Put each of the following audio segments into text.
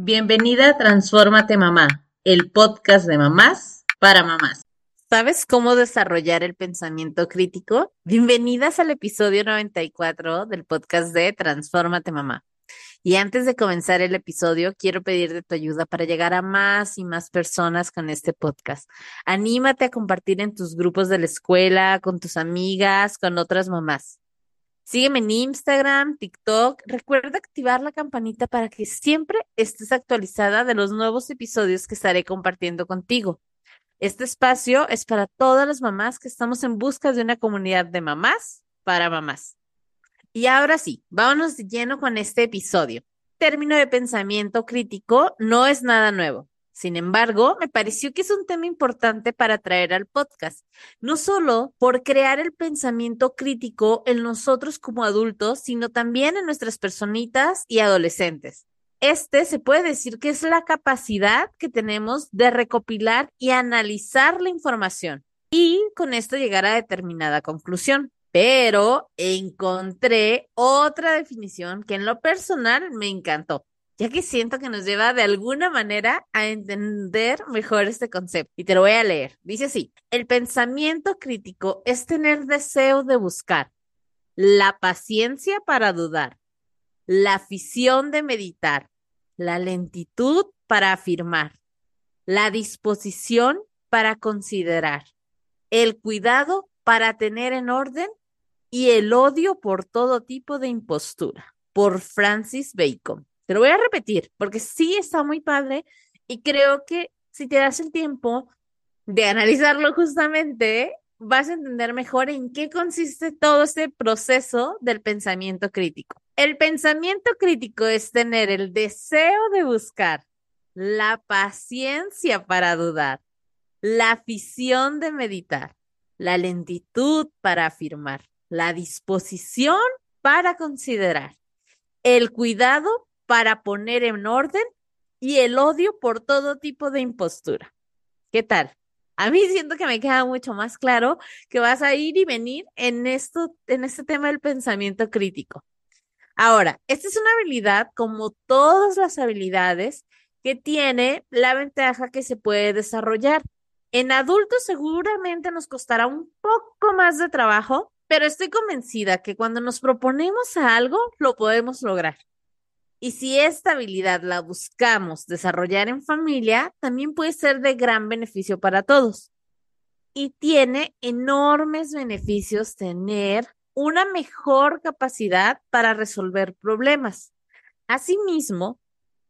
Bienvenida a Transfórmate Mamá, el podcast de mamás para mamás. ¿Sabes cómo desarrollar el pensamiento crítico? Bienvenidas al episodio 94 del podcast de Transfórmate Mamá. Y antes de comenzar el episodio, quiero pedirte tu ayuda para llegar a más y más personas con este podcast. Anímate a compartir en tus grupos de la escuela, con tus amigas, con otras mamás. Sígueme en Instagram, TikTok. Recuerda activar la campanita para que siempre estés actualizada de los nuevos episodios que estaré compartiendo contigo. Este espacio es para todas las mamás que estamos en busca de una comunidad de mamás para mamás. Y ahora sí, vámonos de lleno con este episodio. Término de pensamiento crítico no es nada nuevo. Sin embargo, me pareció que es un tema importante para traer al podcast, no solo por crear el pensamiento crítico en nosotros como adultos, sino también en nuestras personitas y adolescentes. Este se puede decir que es la capacidad que tenemos de recopilar y analizar la información y con esto llegar a determinada conclusión. Pero encontré otra definición que en lo personal me encantó ya que siento que nos lleva de alguna manera a entender mejor este concepto. Y te lo voy a leer. Dice así, el pensamiento crítico es tener deseo de buscar, la paciencia para dudar, la afición de meditar, la lentitud para afirmar, la disposición para considerar, el cuidado para tener en orden y el odio por todo tipo de impostura. Por Francis Bacon. Te lo voy a repetir porque sí está muy padre y creo que si te das el tiempo de analizarlo justamente, vas a entender mejor en qué consiste todo este proceso del pensamiento crítico. El pensamiento crítico es tener el deseo de buscar, la paciencia para dudar, la afición de meditar, la lentitud para afirmar, la disposición para considerar, el cuidado para poner en orden y el odio por todo tipo de impostura. ¿Qué tal? A mí siento que me queda mucho más claro que vas a ir y venir en esto, en este tema del pensamiento crítico. Ahora, esta es una habilidad como todas las habilidades que tiene la ventaja que se puede desarrollar. En adultos seguramente nos costará un poco más de trabajo, pero estoy convencida que cuando nos proponemos algo, lo podemos lograr. Y si esta habilidad la buscamos desarrollar en familia, también puede ser de gran beneficio para todos. Y tiene enormes beneficios tener una mejor capacidad para resolver problemas. Asimismo,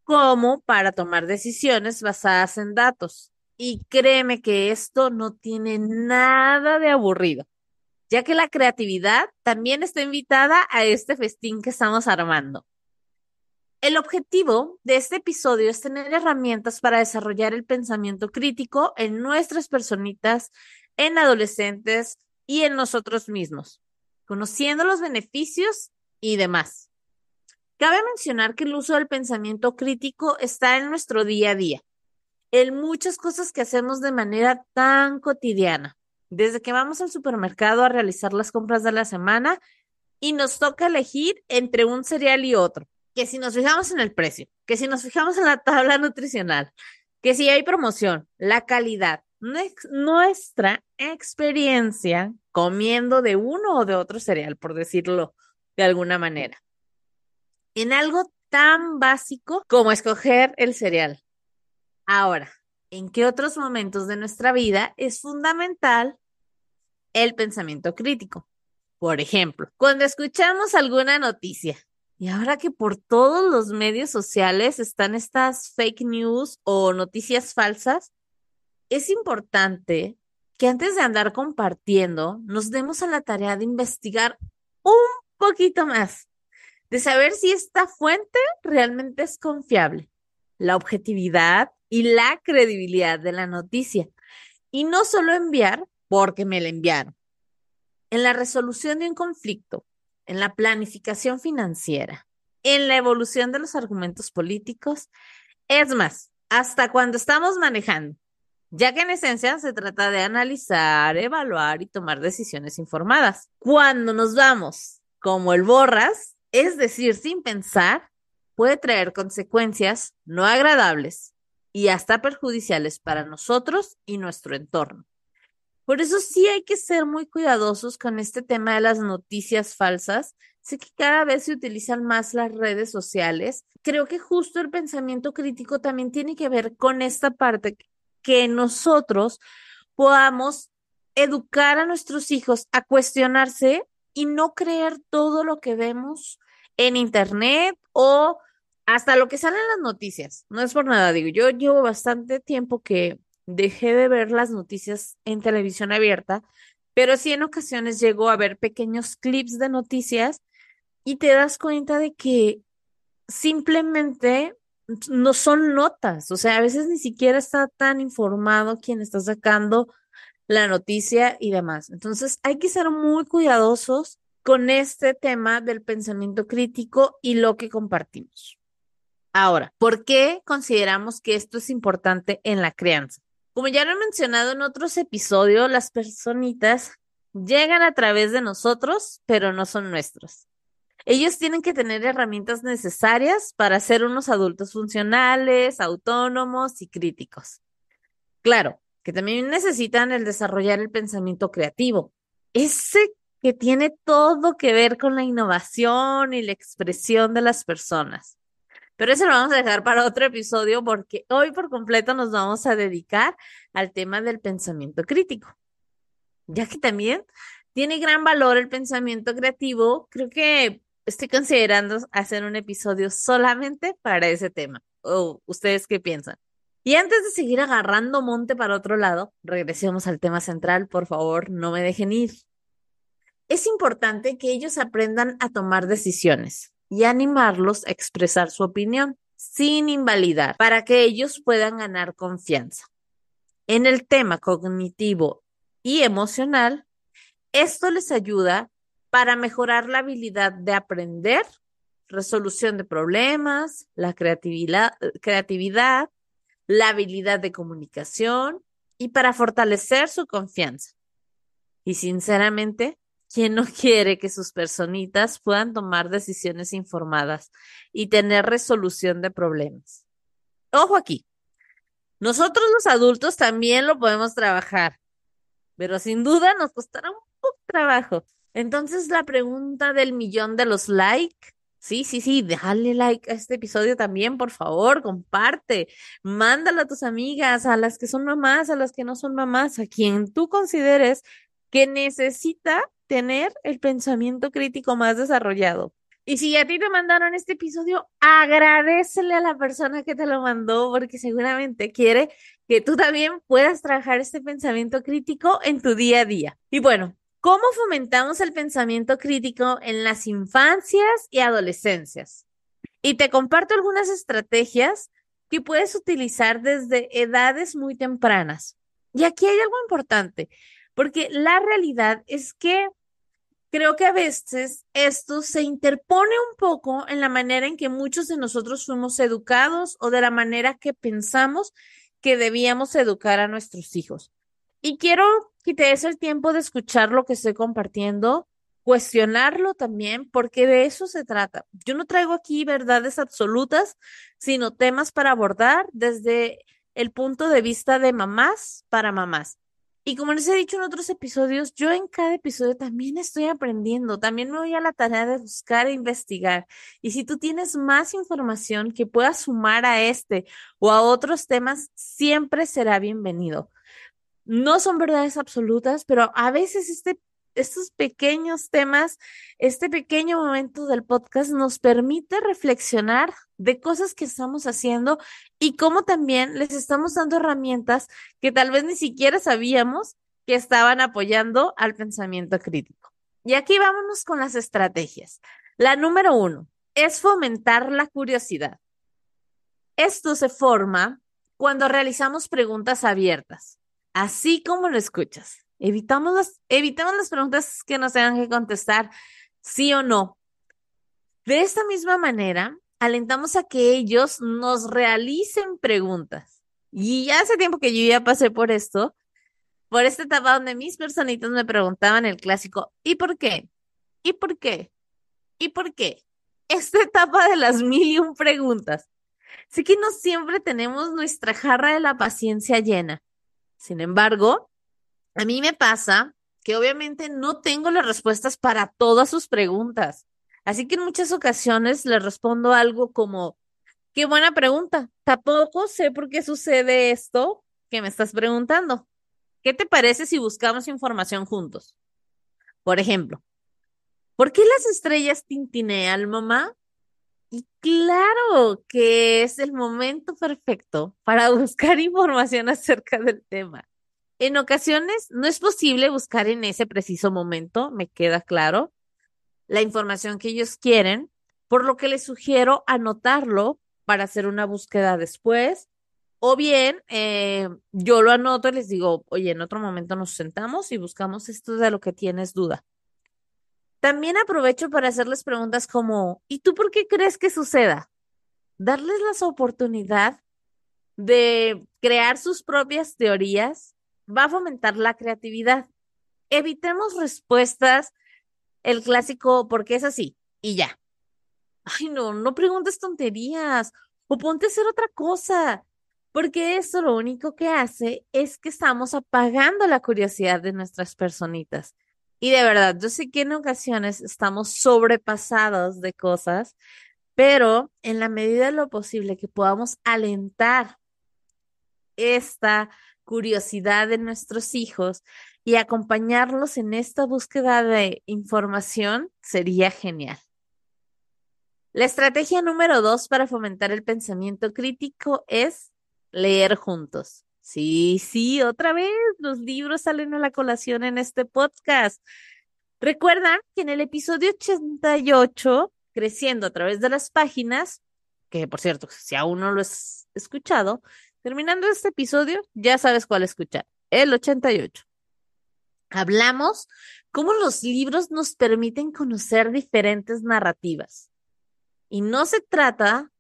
como para tomar decisiones basadas en datos. Y créeme que esto no tiene nada de aburrido, ya que la creatividad también está invitada a este festín que estamos armando. El objetivo de este episodio es tener herramientas para desarrollar el pensamiento crítico en nuestras personitas, en adolescentes y en nosotros mismos, conociendo los beneficios y demás. Cabe mencionar que el uso del pensamiento crítico está en nuestro día a día, en muchas cosas que hacemos de manera tan cotidiana, desde que vamos al supermercado a realizar las compras de la semana y nos toca elegir entre un cereal y otro que si nos fijamos en el precio, que si nos fijamos en la tabla nutricional, que si hay promoción, la calidad, nuestra experiencia comiendo de uno o de otro cereal, por decirlo de alguna manera, en algo tan básico como escoger el cereal. Ahora, ¿en qué otros momentos de nuestra vida es fundamental el pensamiento crítico? Por ejemplo, cuando escuchamos alguna noticia y ahora que por todos los medios sociales están estas fake news o noticias falsas, es importante que antes de andar compartiendo, nos demos a la tarea de investigar un poquito más, de saber si esta fuente realmente es confiable, la objetividad y la credibilidad de la noticia. Y no solo enviar porque me la enviaron. En la resolución de un conflicto, en la planificación financiera, en la evolución de los argumentos políticos. Es más, hasta cuando estamos manejando, ya que en esencia se trata de analizar, evaluar y tomar decisiones informadas. Cuando nos vamos como el borras, es decir, sin pensar, puede traer consecuencias no agradables y hasta perjudiciales para nosotros y nuestro entorno. Por eso sí hay que ser muy cuidadosos con este tema de las noticias falsas. Sé que cada vez se utilizan más las redes sociales. Creo que justo el pensamiento crítico también tiene que ver con esta parte que nosotros podamos educar a nuestros hijos a cuestionarse y no creer todo lo que vemos en internet o hasta lo que sale en las noticias. No es por nada, digo, yo llevo bastante tiempo que dejé de ver las noticias en televisión abierta, pero sí en ocasiones llego a ver pequeños clips de noticias y te das cuenta de que simplemente no son notas, o sea, a veces ni siquiera está tan informado quien está sacando la noticia y demás. Entonces, hay que ser muy cuidadosos con este tema del pensamiento crítico y lo que compartimos. Ahora, ¿por qué consideramos que esto es importante en la crianza? Como ya lo he mencionado en otros episodios, las personitas llegan a través de nosotros, pero no son nuestros. Ellos tienen que tener herramientas necesarias para ser unos adultos funcionales, autónomos y críticos. Claro, que también necesitan el desarrollar el pensamiento creativo, ese que tiene todo que ver con la innovación y la expresión de las personas. Pero eso lo vamos a dejar para otro episodio porque hoy por completo nos vamos a dedicar al tema del pensamiento crítico, ya que también tiene gran valor el pensamiento creativo. Creo que estoy considerando hacer un episodio solamente para ese tema. ¿O ustedes qué piensan? Y antes de seguir agarrando monte para otro lado, regresemos al tema central, por favor, no me dejen ir. Es importante que ellos aprendan a tomar decisiones y animarlos a expresar su opinión sin invalidar para que ellos puedan ganar confianza. En el tema cognitivo y emocional, esto les ayuda para mejorar la habilidad de aprender, resolución de problemas, la creatividad, creatividad, la habilidad de comunicación y para fortalecer su confianza. Y sinceramente, ¿Quién no quiere que sus personitas puedan tomar decisiones informadas y tener resolución de problemas? Ojo aquí, nosotros los adultos también lo podemos trabajar, pero sin duda nos costará un poco trabajo. Entonces la pregunta del millón de los likes, sí, sí, sí, déjale like a este episodio también, por favor, comparte, mándalo a tus amigas, a las que son mamás, a las que no son mamás, a quien tú consideres que necesita tener el pensamiento crítico más desarrollado. Y si a ti te mandaron este episodio, agradecele a la persona que te lo mandó porque seguramente quiere que tú también puedas trabajar este pensamiento crítico en tu día a día. Y bueno, ¿cómo fomentamos el pensamiento crítico en las infancias y adolescencias? Y te comparto algunas estrategias que puedes utilizar desde edades muy tempranas. Y aquí hay algo importante, porque la realidad es que creo que a veces esto se interpone un poco en la manera en que muchos de nosotros fuimos educados o de la manera que pensamos que debíamos educar a nuestros hijos. Y quiero que te des el tiempo de escuchar lo que estoy compartiendo, cuestionarlo también, porque de eso se trata. Yo no traigo aquí verdades absolutas, sino temas para abordar desde el punto de vista de mamás para mamás. Y como les he dicho en otros episodios, yo en cada episodio también estoy aprendiendo, también me voy a la tarea de buscar e investigar. Y si tú tienes más información que puedas sumar a este o a otros temas, siempre será bienvenido. No son verdades absolutas, pero a veces este estos pequeños temas, este pequeño momento del podcast nos permite reflexionar de cosas que estamos haciendo y cómo también les estamos dando herramientas que tal vez ni siquiera sabíamos que estaban apoyando al pensamiento crítico. Y aquí vámonos con las estrategias. La número uno es fomentar la curiosidad. Esto se forma cuando realizamos preguntas abiertas, así como lo escuchas. Evitamos las, evitamos las preguntas que nos tengan que contestar sí o no. De esta misma manera, alentamos a que ellos nos realicen preguntas. Y ya hace tiempo que yo ya pasé por esto, por esta etapa donde mis personitas me preguntaban el clásico, ¿y por qué? ¿Y por qué? ¿Y por qué? esta etapa de las mil y un preguntas. Sé que no siempre tenemos nuestra jarra de la paciencia llena. Sin embargo, a mí me pasa que obviamente no tengo las respuestas para todas sus preguntas. Así que en muchas ocasiones le respondo algo como, qué buena pregunta. Tampoco sé por qué sucede esto que me estás preguntando. ¿Qué te parece si buscamos información juntos? Por ejemplo, ¿por qué las estrellas tintinean, mamá? Y claro que es el momento perfecto para buscar información acerca del tema. En ocasiones no es posible buscar en ese preciso momento, me queda claro, la información que ellos quieren, por lo que les sugiero anotarlo para hacer una búsqueda después. O bien, eh, yo lo anoto y les digo, oye, en otro momento nos sentamos y buscamos esto de lo que tienes duda. También aprovecho para hacerles preguntas como, ¿y tú por qué crees que suceda? Darles la oportunidad de crear sus propias teorías va a fomentar la creatividad. Evitemos respuestas, el clásico, porque es así, y ya. Ay, no, no preguntes tonterías o ponte a hacer otra cosa, porque eso lo único que hace es que estamos apagando la curiosidad de nuestras personitas. Y de verdad, yo sé que en ocasiones estamos sobrepasados de cosas, pero en la medida de lo posible que podamos alentar esta curiosidad de nuestros hijos y acompañarlos en esta búsqueda de información sería genial. La estrategia número dos para fomentar el pensamiento crítico es leer juntos. Sí, sí, otra vez los libros salen a la colación en este podcast. Recuerdan que en el episodio 88, Creciendo a través de las páginas, que por cierto, si aún no lo has escuchado, terminando este episodio, ya sabes cuál escuchar, el 88. Hablamos cómo los libros nos permiten conocer diferentes narrativas. Y no se trata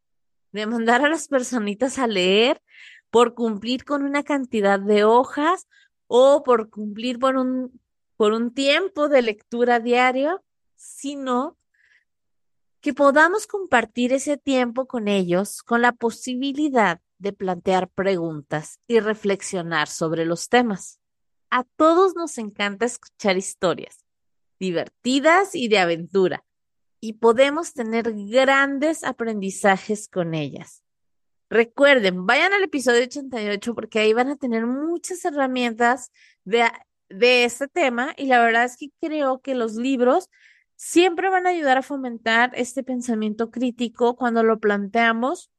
de mandar a las personitas a leer por cumplir con una cantidad de hojas o por cumplir por un, por un tiempo de lectura diario, sino que podamos compartir ese tiempo con ellos con la posibilidad de plantear preguntas y reflexionar sobre los temas. A todos nos encanta escuchar historias divertidas y de aventura y podemos tener grandes aprendizajes con ellas. Recuerden, vayan al episodio 88 porque ahí van a tener muchas herramientas de, de este tema y la verdad es que creo que los libros siempre van a ayudar a fomentar este pensamiento crítico cuando lo planteamos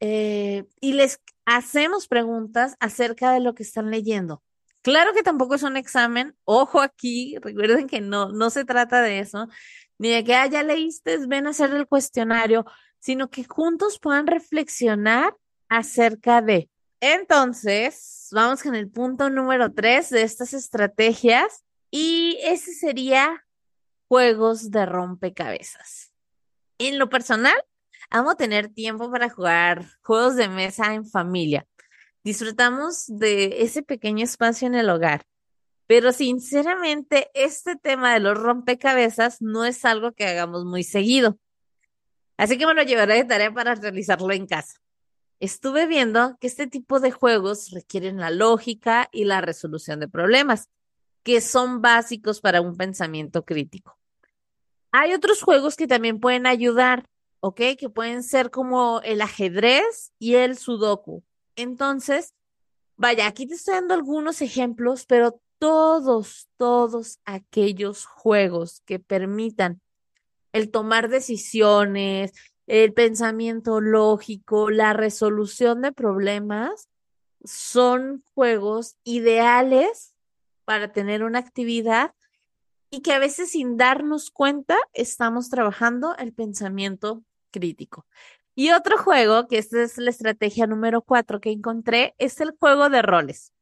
eh, y les hacemos preguntas acerca de lo que están leyendo. Claro que tampoco es un examen, ojo aquí, recuerden que no, no se trata de eso, ni de que, ah, ya leíste, ven a hacer el cuestionario sino que juntos puedan reflexionar acerca de. Entonces, vamos con el punto número tres de estas estrategias y ese sería juegos de rompecabezas. En lo personal, amo tener tiempo para jugar juegos de mesa en familia. Disfrutamos de ese pequeño espacio en el hogar. Pero sinceramente, este tema de los rompecabezas no es algo que hagamos muy seguido. Así que me lo llevaré de tarea para realizarlo en casa. Estuve viendo que este tipo de juegos requieren la lógica y la resolución de problemas, que son básicos para un pensamiento crítico. Hay otros juegos que también pueden ayudar, ¿ok? Que pueden ser como el ajedrez y el sudoku. Entonces, vaya, aquí te estoy dando algunos ejemplos, pero todos, todos aquellos juegos que permitan el tomar decisiones, el pensamiento lógico, la resolución de problemas, son juegos ideales para tener una actividad y que a veces sin darnos cuenta estamos trabajando el pensamiento crítico. Y otro juego, que esta es la estrategia número cuatro que encontré, es el juego de roles.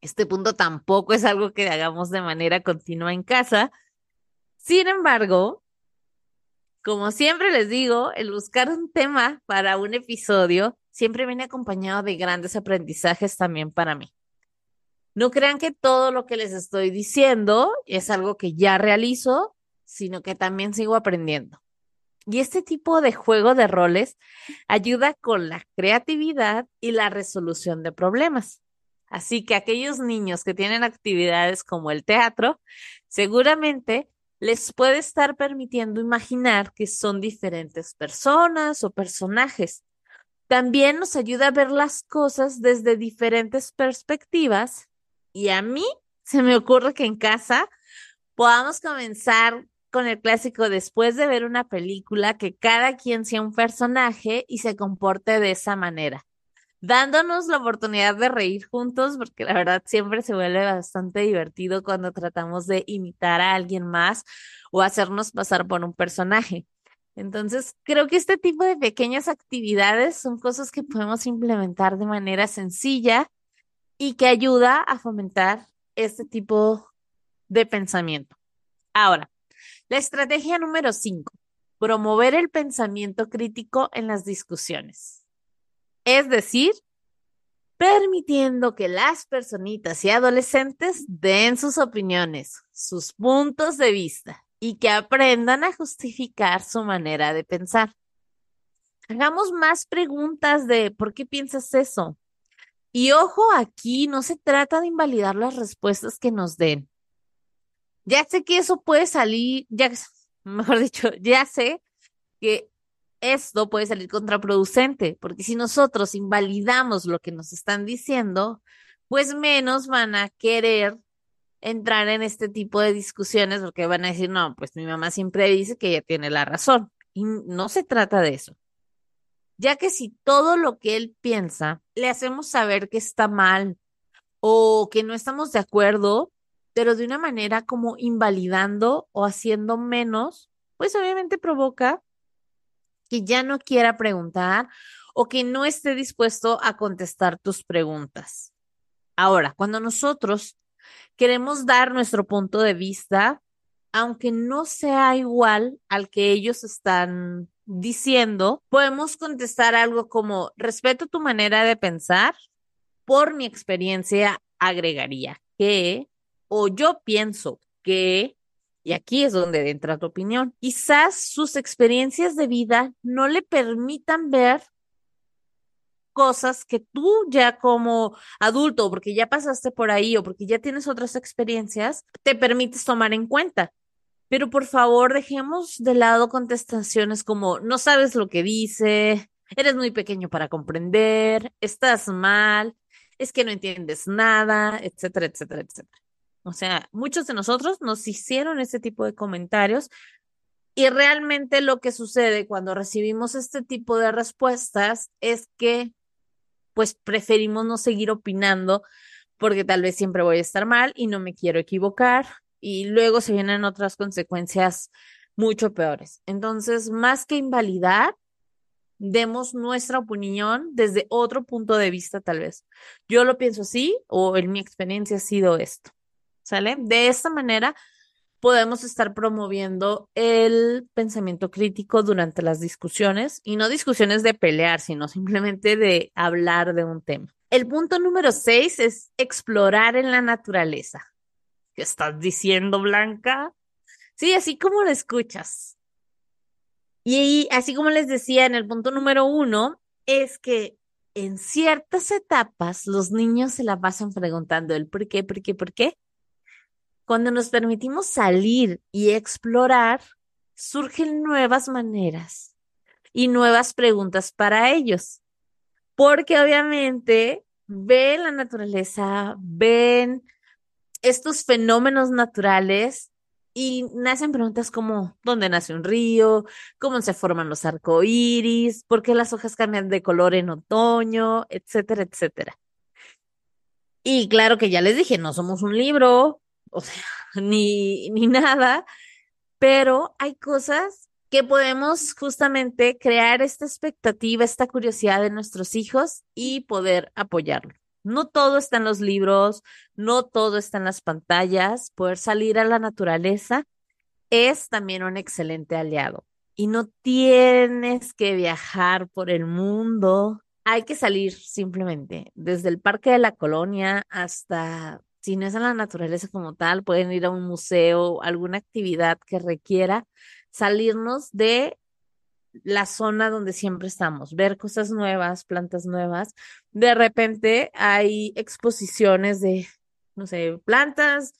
Este punto tampoco es algo que hagamos de manera continua en casa. Sin embargo, como siempre les digo, el buscar un tema para un episodio siempre viene acompañado de grandes aprendizajes también para mí. No crean que todo lo que les estoy diciendo es algo que ya realizo, sino que también sigo aprendiendo. Y este tipo de juego de roles ayuda con la creatividad y la resolución de problemas. Así que aquellos niños que tienen actividades como el teatro, seguramente les puede estar permitiendo imaginar que son diferentes personas o personajes. También nos ayuda a ver las cosas desde diferentes perspectivas y a mí se me ocurre que en casa podamos comenzar con el clásico después de ver una película, que cada quien sea un personaje y se comporte de esa manera, dándonos la oportunidad de reír juntos, porque la verdad siempre se vuelve bastante divertido cuando tratamos de imitar a alguien más o hacernos pasar por un personaje. Entonces, creo que este tipo de pequeñas actividades son cosas que podemos implementar de manera sencilla y que ayuda a fomentar este tipo de pensamiento. Ahora, la estrategia número 5, promover el pensamiento crítico en las discusiones. Es decir, permitiendo que las personitas y adolescentes den sus opiniones, sus puntos de vista y que aprendan a justificar su manera de pensar. Hagamos más preguntas de ¿por qué piensas eso? Y ojo, aquí no se trata de invalidar las respuestas que nos den. Ya sé que eso puede salir, ya, mejor dicho, ya sé que esto puede salir contraproducente, porque si nosotros invalidamos lo que nos están diciendo, pues menos van a querer entrar en este tipo de discusiones porque van a decir, no, pues mi mamá siempre dice que ella tiene la razón. Y no se trata de eso. Ya que si todo lo que él piensa le hacemos saber que está mal o que no estamos de acuerdo, pero de una manera como invalidando o haciendo menos, pues obviamente provoca que ya no quiera preguntar o que no esté dispuesto a contestar tus preguntas. Ahora, cuando nosotros queremos dar nuestro punto de vista, aunque no sea igual al que ellos están diciendo, podemos contestar algo como, respeto tu manera de pensar, por mi experiencia agregaría que o yo pienso que, y aquí es donde entra tu opinión, quizás sus experiencias de vida no le permitan ver cosas que tú ya como adulto, porque ya pasaste por ahí o porque ya tienes otras experiencias, te permites tomar en cuenta. Pero por favor, dejemos de lado contestaciones como no sabes lo que dice, eres muy pequeño para comprender, estás mal, es que no entiendes nada, etcétera, etcétera, etcétera. O sea, muchos de nosotros nos hicieron ese tipo de comentarios y realmente lo que sucede cuando recibimos este tipo de respuestas es que pues preferimos no seguir opinando porque tal vez siempre voy a estar mal y no me quiero equivocar y luego se vienen otras consecuencias mucho peores. Entonces, más que invalidar, demos nuestra opinión desde otro punto de vista tal vez. Yo lo pienso así o en mi experiencia ha sido esto. ¿Sale? De esta manera podemos estar promoviendo el pensamiento crítico durante las discusiones y no discusiones de pelear, sino simplemente de hablar de un tema. El punto número seis es explorar en la naturaleza. ¿Qué estás diciendo, Blanca? Sí, así como lo escuchas. Y así como les decía en el punto número uno, es que en ciertas etapas los niños se la pasan preguntando el por qué, por qué, por qué, cuando nos permitimos salir y explorar, surgen nuevas maneras y nuevas preguntas para ellos. Porque obviamente ven la naturaleza, ven estos fenómenos naturales y nacen preguntas como ¿dónde nace un río? ¿Cómo se forman los arcoíris? ¿Por qué las hojas cambian de color en otoño? etcétera, etcétera. Y claro que ya les dije, no somos un libro, o sea, ni, ni nada, pero hay cosas que podemos justamente crear esta expectativa, esta curiosidad de nuestros hijos y poder apoyarlo. No todo está en los libros, no todo está en las pantallas, poder salir a la naturaleza es también un excelente aliado. Y no tienes que viajar por el mundo, hay que salir simplemente desde el Parque de la Colonia hasta si no es en la naturaleza como tal, pueden ir a un museo, alguna actividad que requiera salirnos de la zona donde siempre estamos, ver cosas nuevas, plantas nuevas. De repente hay exposiciones de, no sé, plantas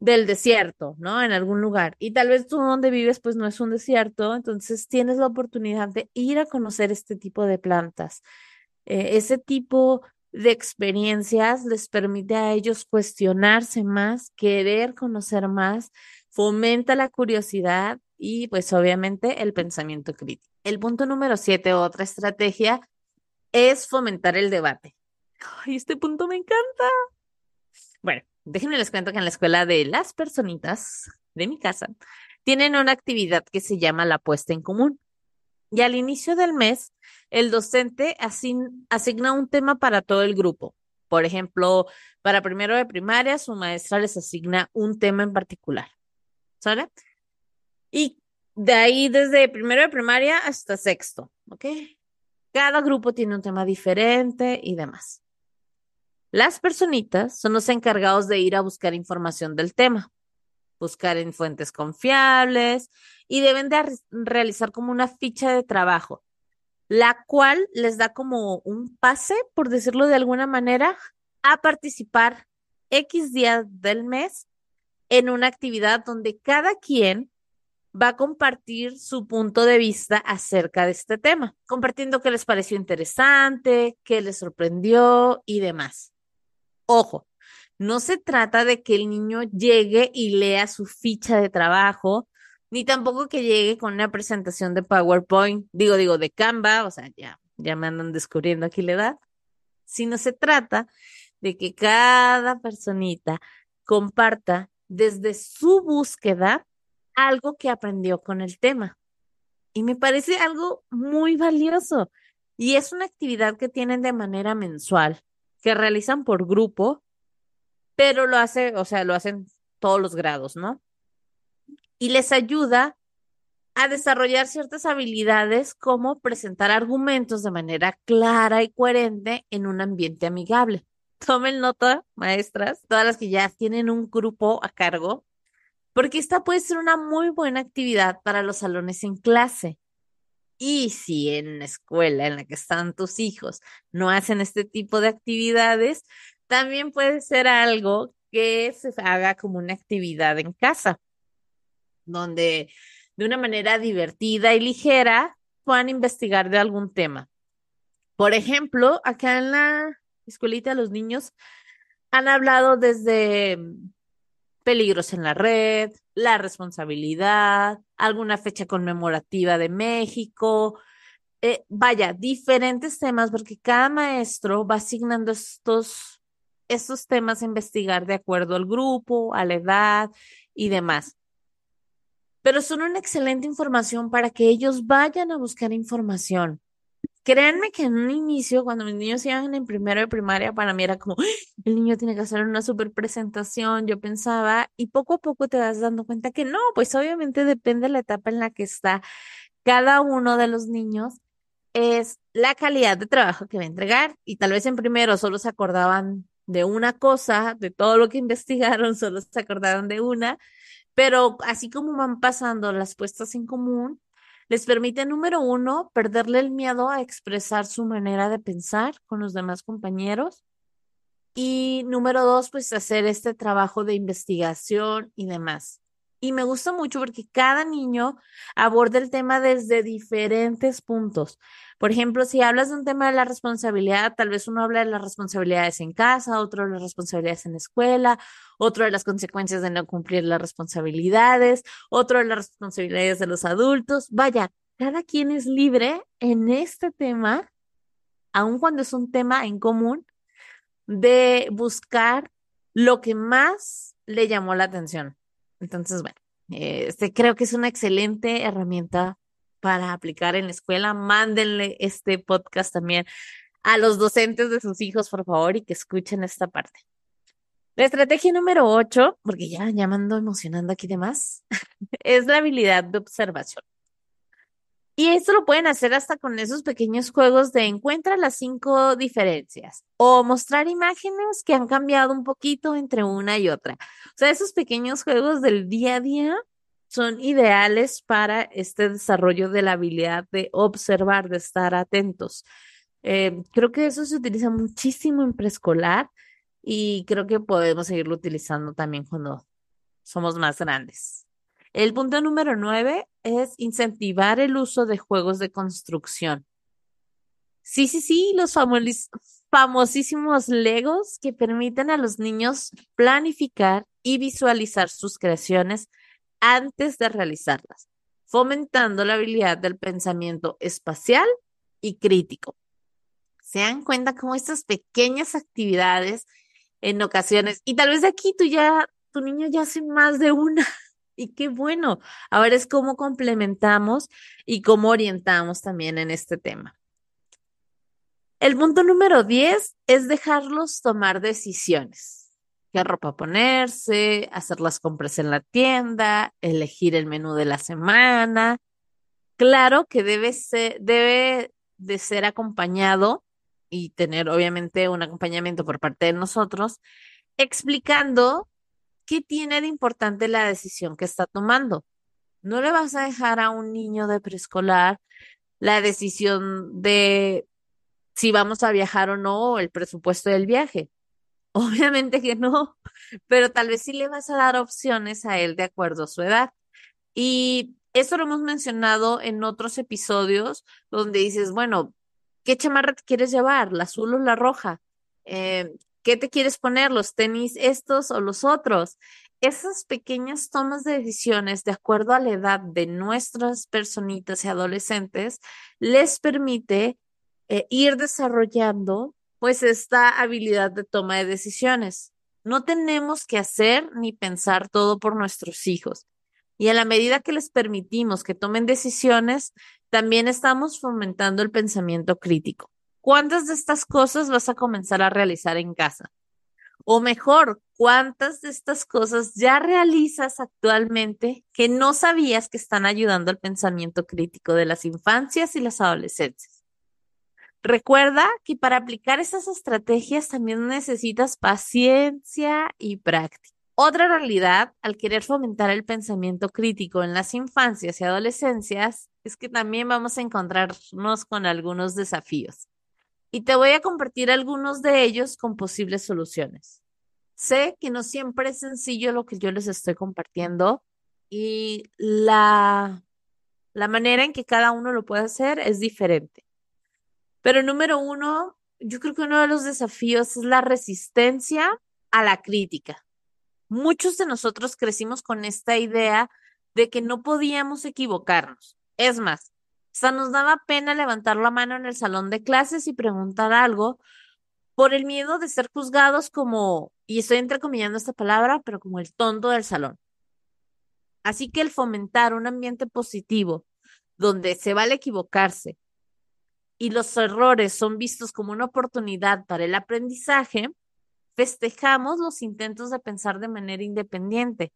del desierto, ¿no? En algún lugar. Y tal vez tú donde vives, pues no es un desierto, entonces tienes la oportunidad de ir a conocer este tipo de plantas. Eh, ese tipo de experiencias les permite a ellos cuestionarse más, querer conocer más, fomenta la curiosidad y pues obviamente el pensamiento crítico. El punto número siete, otra estrategia, es fomentar el debate. Ay, este punto me encanta. Bueno, déjenme les cuento que en la escuela de las personitas de mi casa tienen una actividad que se llama la puesta en común. Y al inicio del mes, el docente asigna un tema para todo el grupo. Por ejemplo, para primero de primaria, su maestra les asigna un tema en particular. ¿Sale? Y de ahí desde primero de primaria hasta sexto, ¿ok? Cada grupo tiene un tema diferente y demás. Las personitas son los encargados de ir a buscar información del tema, buscar en fuentes confiables y deben de realizar como una ficha de trabajo, la cual les da como un pase, por decirlo de alguna manera, a participar X días del mes en una actividad donde cada quien va a compartir su punto de vista acerca de este tema, compartiendo qué les pareció interesante, qué les sorprendió y demás. Ojo, no se trata de que el niño llegue y lea su ficha de trabajo, ni tampoco que llegue con una presentación de PowerPoint, digo, digo, de Canva, o sea, ya, ya me andan descubriendo aquí la edad, sino se trata de que cada personita comparta desde su búsqueda algo que aprendió con el tema. Y me parece algo muy valioso. Y es una actividad que tienen de manera mensual, que realizan por grupo, pero lo hace, o sea, lo hacen todos los grados, ¿no? Y les ayuda a desarrollar ciertas habilidades como presentar argumentos de manera clara y coherente en un ambiente amigable. Tomen nota, maestras, todas las que ya tienen un grupo a cargo, porque esta puede ser una muy buena actividad para los salones en clase. Y si en la escuela en la que están tus hijos no hacen este tipo de actividades, también puede ser algo que se haga como una actividad en casa, donde de una manera divertida y ligera puedan investigar de algún tema. Por ejemplo, acá en la escuelita los niños han hablado desde peligros en la red, la responsabilidad, alguna fecha conmemorativa de México, eh, vaya, diferentes temas, porque cada maestro va asignando estos, estos temas a investigar de acuerdo al grupo, a la edad y demás. Pero son una excelente información para que ellos vayan a buscar información. Créanme que en un inicio, cuando mis niños iban en primero de primaria, para mí era como, ¡Ah! el niño tiene que hacer una super presentación, yo pensaba, y poco a poco te vas dando cuenta que no, pues obviamente depende de la etapa en la que está cada uno de los niños, es la calidad de trabajo que va a entregar, y tal vez en primero solo se acordaban de una cosa, de todo lo que investigaron, solo se acordaron de una, pero así como van pasando las puestas en común, les permite, número uno, perderle el miedo a expresar su manera de pensar con los demás compañeros. Y número dos, pues hacer este trabajo de investigación y demás. Y me gusta mucho porque cada niño aborda el tema desde diferentes puntos. Por ejemplo, si hablas de un tema de la responsabilidad, tal vez uno habla de las responsabilidades en casa, otro de las responsabilidades en la escuela, otro de las consecuencias de no cumplir las responsabilidades, otro de las responsabilidades de los adultos. Vaya, cada quien es libre en este tema, aun cuando es un tema en común, de buscar lo que más le llamó la atención. Entonces, bueno, este creo que es una excelente herramienta para aplicar en la escuela. Mándenle este podcast también a los docentes de sus hijos, por favor, y que escuchen esta parte. La estrategia número 8, porque ya, ya me ando emocionando aquí de más, es la habilidad de observación. Y esto lo pueden hacer hasta con esos pequeños juegos de encuentra las cinco diferencias o mostrar imágenes que han cambiado un poquito entre una y otra. O sea, esos pequeños juegos del día a día son ideales para este desarrollo de la habilidad de observar, de estar atentos. Eh, creo que eso se utiliza muchísimo en preescolar y creo que podemos seguirlo utilizando también cuando somos más grandes. El punto número nueve es incentivar el uso de juegos de construcción. Sí, sí, sí, los famosísimos Legos que permiten a los niños planificar y visualizar sus creaciones antes de realizarlas, fomentando la habilidad del pensamiento espacial y crítico. Se dan cuenta cómo estas pequeñas actividades en ocasiones, y tal vez aquí tú ya, tu niño ya hace más de una, y qué bueno. Ahora es cómo complementamos y cómo orientamos también en este tema. El punto número 10 es dejarlos tomar decisiones. ¿Qué ropa ponerse? Hacer las compras en la tienda, elegir el menú de la semana. Claro que debe ser, debe de ser acompañado y tener obviamente un acompañamiento por parte de nosotros, explicando qué tiene de importante la decisión que está tomando. No le vas a dejar a un niño de preescolar la decisión de si vamos a viajar o no, el presupuesto del viaje. Obviamente que no, pero tal vez sí le vas a dar opciones a él de acuerdo a su edad. Y eso lo hemos mencionado en otros episodios donde dices, bueno, ¿qué chamarra te quieres llevar? ¿La azul o la roja? Eh, ¿Qué te quieres poner? ¿Los tenis estos o los otros? Esas pequeñas tomas de decisiones de acuerdo a la edad de nuestras personitas y adolescentes les permite eh, ir desarrollando pues esta habilidad de toma de decisiones. No tenemos que hacer ni pensar todo por nuestros hijos. Y a la medida que les permitimos que tomen decisiones, también estamos fomentando el pensamiento crítico. ¿Cuántas de estas cosas vas a comenzar a realizar en casa? O mejor, ¿cuántas de estas cosas ya realizas actualmente que no sabías que están ayudando al pensamiento crítico de las infancias y las adolescencias? Recuerda que para aplicar esas estrategias también necesitas paciencia y práctica. Otra realidad al querer fomentar el pensamiento crítico en las infancias y adolescencias es que también vamos a encontrarnos con algunos desafíos. Y te voy a compartir algunos de ellos con posibles soluciones. Sé que no siempre es sencillo lo que yo les estoy compartiendo y la, la manera en que cada uno lo puede hacer es diferente. Pero número uno, yo creo que uno de los desafíos es la resistencia a la crítica. Muchos de nosotros crecimos con esta idea de que no podíamos equivocarnos. Es más, hasta nos daba pena levantar la mano en el salón de clases y preguntar algo por el miedo de ser juzgados como, y estoy entrecomillando esta palabra, pero como el tonto del salón. Así que el fomentar un ambiente positivo donde se vale equivocarse, y los errores son vistos como una oportunidad para el aprendizaje, festejamos los intentos de pensar de manera independiente,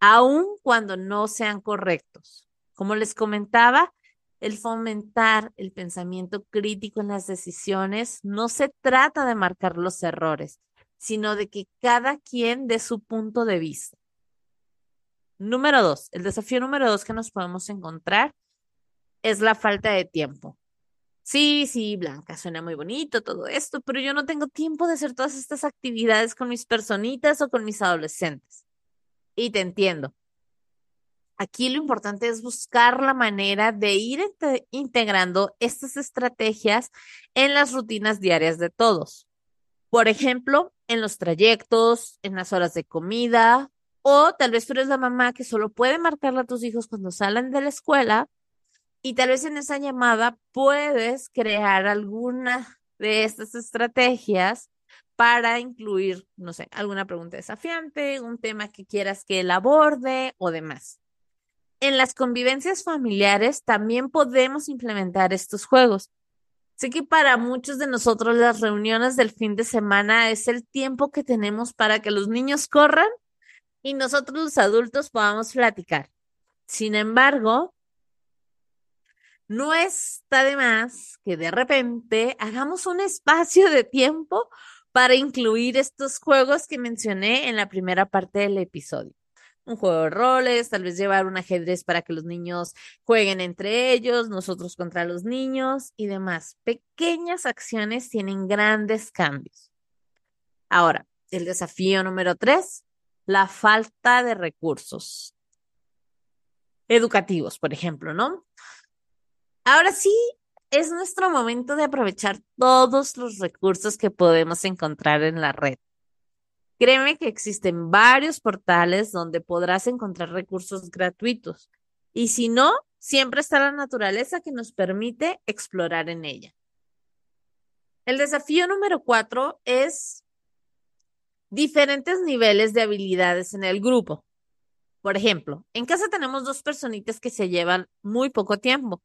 aun cuando no sean correctos. Como les comentaba, el fomentar el pensamiento crítico en las decisiones no se trata de marcar los errores, sino de que cada quien dé su punto de vista. Número dos, el desafío número dos que nos podemos encontrar es la falta de tiempo. Sí, sí, Blanca, suena muy bonito todo esto, pero yo no tengo tiempo de hacer todas estas actividades con mis personitas o con mis adolescentes. Y te entiendo. Aquí lo importante es buscar la manera de ir integrando estas estrategias en las rutinas diarias de todos. Por ejemplo, en los trayectos, en las horas de comida, o tal vez tú eres la mamá que solo puede marcarle a tus hijos cuando salen de la escuela y tal vez en esa llamada puedes crear alguna de estas estrategias para incluir, no sé, alguna pregunta desafiante, un tema que quieras que él aborde o demás. En las convivencias familiares también podemos implementar estos juegos. Sé que para muchos de nosotros las reuniones del fin de semana es el tiempo que tenemos para que los niños corran y nosotros los adultos podamos platicar. Sin embargo, no está de más que de repente hagamos un espacio de tiempo para incluir estos juegos que mencioné en la primera parte del episodio. Un juego de roles, tal vez llevar un ajedrez para que los niños jueguen entre ellos, nosotros contra los niños y demás. Pequeñas acciones tienen grandes cambios. Ahora, el desafío número tres, la falta de recursos educativos, por ejemplo, ¿no? Ahora sí, es nuestro momento de aprovechar todos los recursos que podemos encontrar en la red. Créeme que existen varios portales donde podrás encontrar recursos gratuitos. Y si no, siempre está la naturaleza que nos permite explorar en ella. El desafío número cuatro es diferentes niveles de habilidades en el grupo. Por ejemplo, en casa tenemos dos personitas que se llevan muy poco tiempo,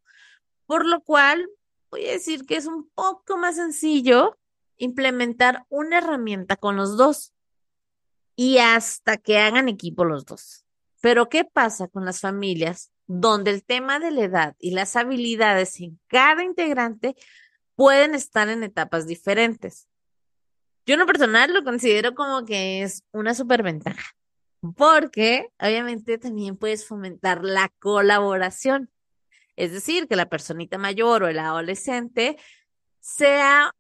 por lo cual voy a decir que es un poco más sencillo implementar una herramienta con los dos y hasta que hagan equipo los dos. Pero ¿qué pasa con las familias donde el tema de la edad y las habilidades en cada integrante pueden estar en etapas diferentes? Yo en lo personal lo considero como que es una superventaja, porque obviamente también puedes fomentar la colaboración. Es decir, que la personita mayor o el adolescente sea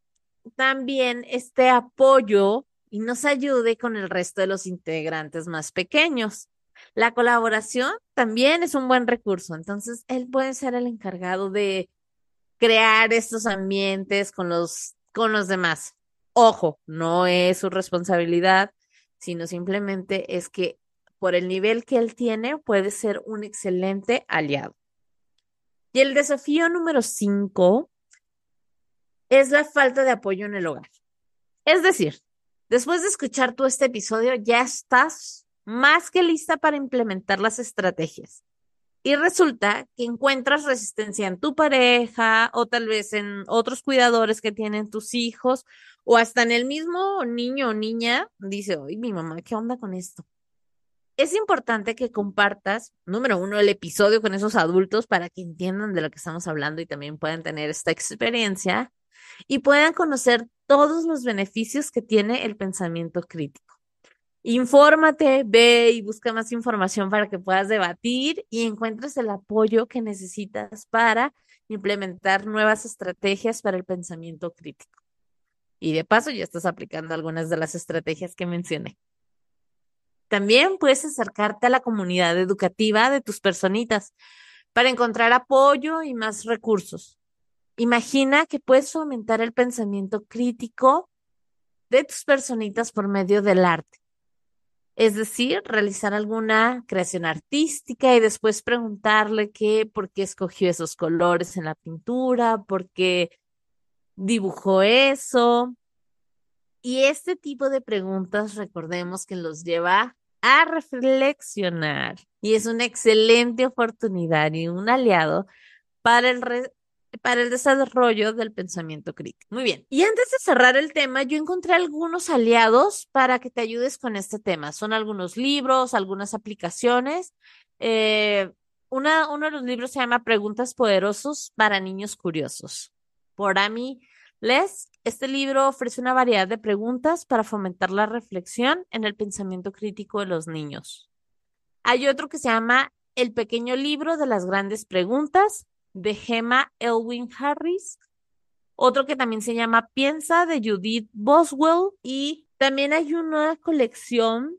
también este apoyo y nos ayude con el resto de los integrantes más pequeños. La colaboración también es un buen recurso, entonces él puede ser el encargado de crear estos ambientes con los, con los demás. Ojo, no es su responsabilidad, sino simplemente es que por el nivel que él tiene puede ser un excelente aliado. Y el desafío número cinco es la falta de apoyo en el hogar. Es decir, después de escuchar todo este episodio, ya estás más que lista para implementar las estrategias. Y resulta que encuentras resistencia en tu pareja o tal vez en otros cuidadores que tienen tus hijos o hasta en el mismo niño o niña dice, oye, mi mamá, ¿qué onda con esto? es importante que compartas, número uno, el episodio con esos adultos para que entiendan de lo que estamos hablando y también puedan tener esta experiencia y puedan conocer todos los beneficios que tiene el pensamiento crítico. Infórmate, ve y busca más información para que puedas debatir y encuentres el apoyo que necesitas para implementar nuevas estrategias para el pensamiento crítico. Y de paso ya estás aplicando algunas de las estrategias que mencioné. También puedes acercarte a la comunidad educativa de tus personitas para encontrar apoyo y más recursos. Imagina que puedes fomentar el pensamiento crítico de tus personitas por medio del arte. Es decir, realizar alguna creación artística y después preguntarle qué, por qué escogió esos colores en la pintura, por qué dibujó eso, y este tipo de preguntas, recordemos que los lleva a reflexionar y es una excelente oportunidad y un aliado para el, para el desarrollo del pensamiento crítico. Muy bien. Y antes de cerrar el tema, yo encontré algunos aliados para que te ayudes con este tema. Son algunos libros, algunas aplicaciones. Eh, una, uno de los libros se llama Preguntas Poderosos para Niños Curiosos, por Amy Les este libro ofrece una variedad de preguntas para fomentar la reflexión en el pensamiento crítico de los niños. Hay otro que se llama El pequeño libro de las grandes preguntas de Gemma Elwin Harris. Otro que también se llama Piensa de Judith Boswell. Y también hay una colección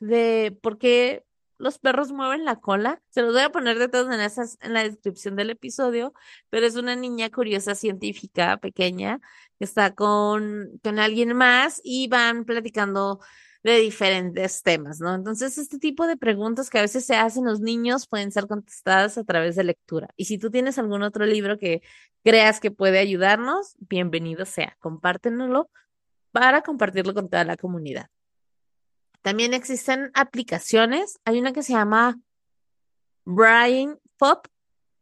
de por qué los perros mueven la cola. Se los voy a poner de todas maneras en la descripción del episodio, pero es una niña curiosa científica pequeña que está con, con alguien más y van platicando de diferentes temas, ¿no? Entonces, este tipo de preguntas que a veces se hacen los niños pueden ser contestadas a través de lectura. Y si tú tienes algún otro libro que creas que puede ayudarnos, bienvenido sea, compártenlo para compartirlo con toda la comunidad. También existen aplicaciones. Hay una que se llama Brain Pop,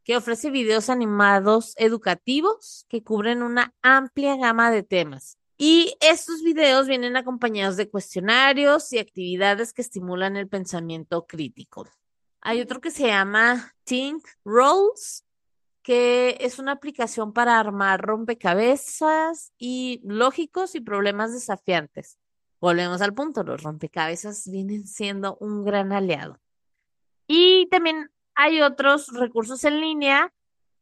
que ofrece videos animados educativos que cubren una amplia gama de temas. Y estos videos vienen acompañados de cuestionarios y actividades que estimulan el pensamiento crítico. Hay otro que se llama Think Rolls, que es una aplicación para armar rompecabezas y lógicos y problemas desafiantes volvemos al punto, los rompecabezas vienen siendo un gran aliado. Y también hay otros recursos en línea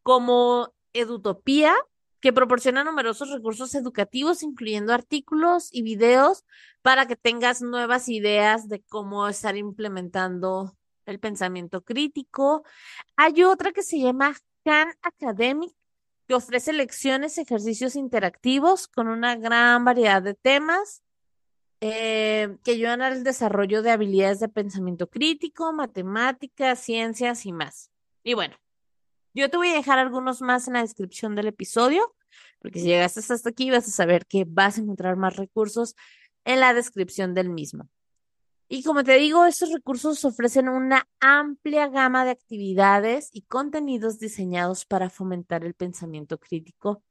como Edutopía, que proporciona numerosos recursos educativos, incluyendo artículos y videos, para que tengas nuevas ideas de cómo estar implementando el pensamiento crítico. Hay otra que se llama Khan Academic, que ofrece lecciones, ejercicios interactivos con una gran variedad de temas eh, que ayudan al desarrollo de habilidades de pensamiento crítico, matemáticas, ciencias y más. Y bueno, yo te voy a dejar algunos más en la descripción del episodio, porque si llegaste hasta aquí vas a saber que vas a encontrar más recursos en la descripción del mismo. Y como te digo, estos recursos ofrecen una amplia gama de actividades y contenidos diseñados para fomentar el pensamiento crítico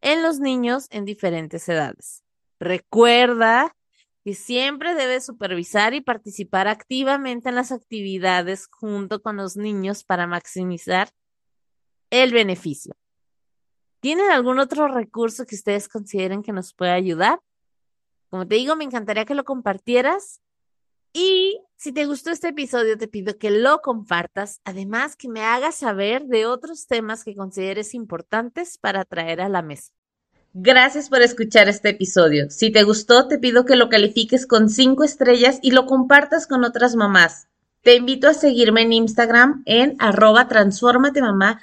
en los niños en diferentes edades. Recuerda que siempre debes supervisar y participar activamente en las actividades junto con los niños para maximizar el beneficio. ¿Tienen algún otro recurso que ustedes consideren que nos pueda ayudar? Como te digo, me encantaría que lo compartieras. Y si te gustó este episodio, te pido que lo compartas. Además, que me hagas saber de otros temas que consideres importantes para traer a la mesa. Gracias por escuchar este episodio. Si te gustó, te pido que lo califiques con cinco estrellas y lo compartas con otras mamás. Te invito a seguirme en Instagram en arroba transformatemamá